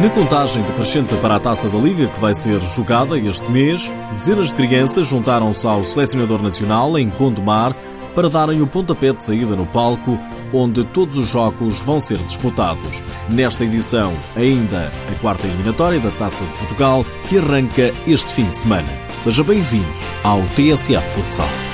Na contagem decrescente para a taça da Liga, que vai ser jogada este mês, dezenas de crianças juntaram-se ao selecionador nacional em Gondomar para darem o pontapé de saída no palco, onde todos os jogos vão ser disputados. Nesta edição, ainda a quarta eliminatória da Taça de Portugal, que arranca este fim de semana. Seja bem-vindo ao TSF Futsal.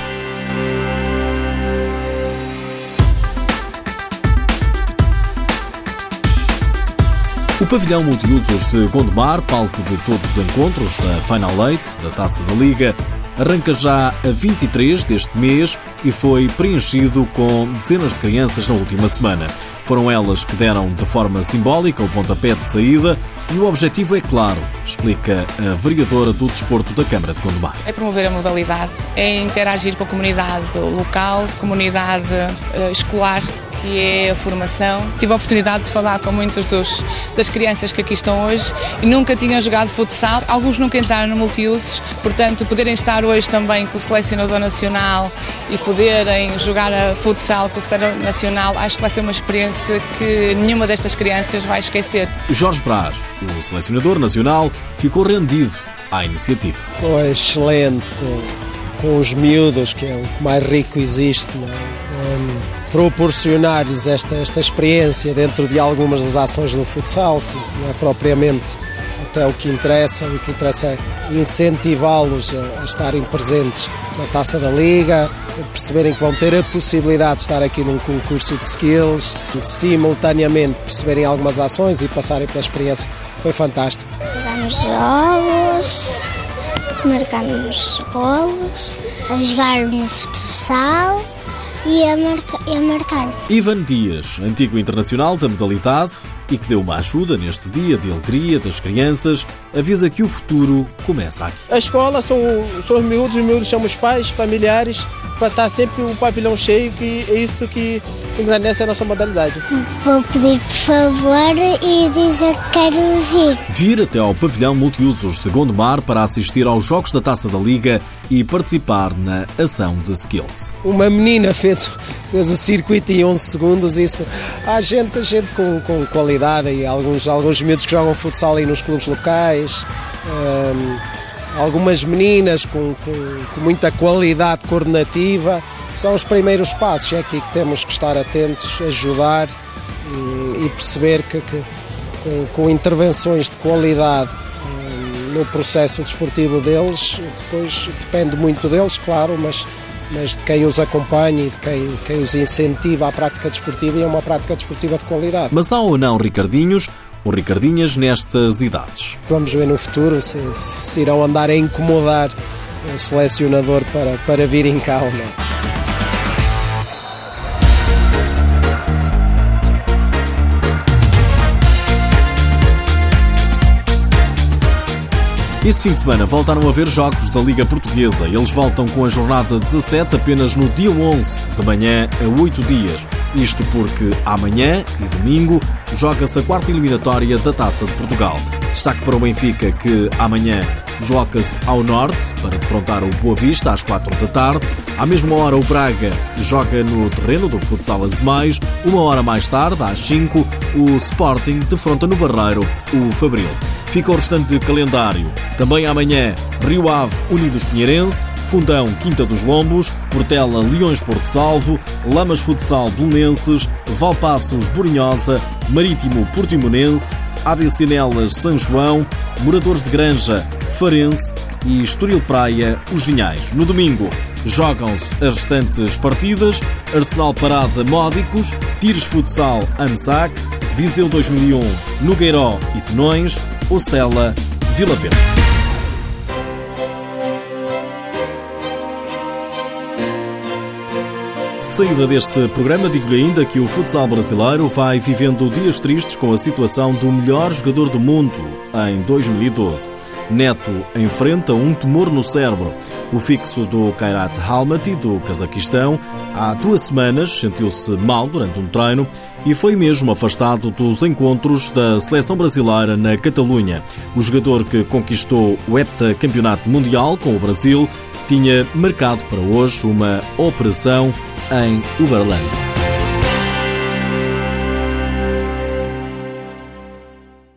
O pavilhão multiusos de Gondomar, palco de todos os encontros da Final Eight da Taça da Liga, arranca já a 23 deste mês e foi preenchido com dezenas de crianças na última semana. Foram elas que deram de forma simbólica o pontapé de saída e o objetivo é claro, explica a vereadora do Desporto da Câmara de Gondomar. É promover a modalidade, é interagir com a comunidade local, comunidade uh, escolar que é a formação. Tive a oportunidade de falar com muitos dos, das crianças que aqui estão hoje e nunca tinham jogado futsal. Alguns nunca entraram no multiusos, portanto, poderem estar hoje também com o selecionador nacional e poderem jogar a futsal com o selecionador nacional, acho que vai ser uma experiência que nenhuma destas crianças vai esquecer. Jorge Braz, o selecionador nacional, ficou rendido à iniciativa. Foi excelente com, com os miúdos, que é o que mais rico existe. Não é? Um, proporcionar-lhes esta, esta experiência dentro de algumas das ações do futsal, que não é propriamente até o que interessa, o que interessa é incentivá-los a, a, estarem presentes na taça da liga, perceberem que vão ter a possibilidade de estar aqui num concurso de skills, simultaneamente perceberem algumas ações e passarem pela experiência. Foi fantástico. Jogamos jogos, marcamos golos, a jogar no futsal e a, marca, e a marcar. Ivan Dias, antigo internacional da modalidade e que deu uma ajuda neste dia de alegria das crianças, avisa que o futuro começa aqui. A escola são, são os miúdos, os miúdos são os pais, familiares, para estar sempre o pavilhão cheio, que é isso que engrandece a nossa modalidade. Vou pedir por favor e dizer que quero vir. Vir até ao pavilhão multiusos de Gondomar para assistir aos Jogos da Taça da Liga e participar na ação de skills. Uma menina fez, fez o circuito em 11 segundos, isso há gente, gente com, com qualidade e alguns, alguns miúdos que jogam futsal aí nos clubes locais. Um, algumas meninas com, com, com, muita qualidade coordenativa. São os primeiros passos, é aqui que temos que estar atentos, ajudar e, e perceber que, que com, com, intervenções de qualidade um, no processo desportivo deles, depois depende muito deles, claro, mas, mas de quem os acompanha e de quem, quem os incentiva à prática desportiva e a uma prática desportiva de qualidade. Mas há ou não, Ricardinhos, o Ricardinhas nestas idades. Vamos ver no futuro se, se irão andar a incomodar o selecionador para, para vir em calma. Este fim de semana voltaram a ver jogos da Liga Portuguesa. Eles voltam com a jornada 17 apenas no dia 11, de manhã a 8 dias. Isto porque amanhã e domingo joga-se a quarta eliminatória da Taça de Portugal. Destaque para o Benfica que amanhã desloca-se ao norte para defrontar o Boa Vista às 4 da tarde. À mesma hora, o Braga joga no terreno do Futsal Azemais. Uma hora mais tarde, às 5, o Sporting defronta no Barreiro o Fabril. Fica o restante calendário. Também amanhã, Rio Ave Unidos Pinheirense, Fundão Quinta dos Lombos, Portela Leões Porto Salvo, Lamas Futsal Belenenses, Valpassos Borinhosa, Marítimo Portimonense, ABC Nelas São João, Moradores de Granja Farense e Estoril Praia Os Vinhais. No domingo jogam-se as restantes partidas Arsenal Parada Módicos, Tires Futsal AMSAC, Viseu 2001 Nogueiró e Tenões, Ocela Vila Verde. saída deste programa, digo-lhe ainda que o futsal brasileiro vai vivendo dias tristes com a situação do melhor jogador do mundo em 2012. Neto enfrenta um tumor no cérebro. O fixo do Kairat Almaty, do Cazaquistão, há duas semanas sentiu-se mal durante um treino e foi mesmo afastado dos encontros da seleção brasileira na Catalunha. O jogador que conquistou o heptacampeonato mundial com o Brasil tinha marcado para hoje uma operação em Uberlândia.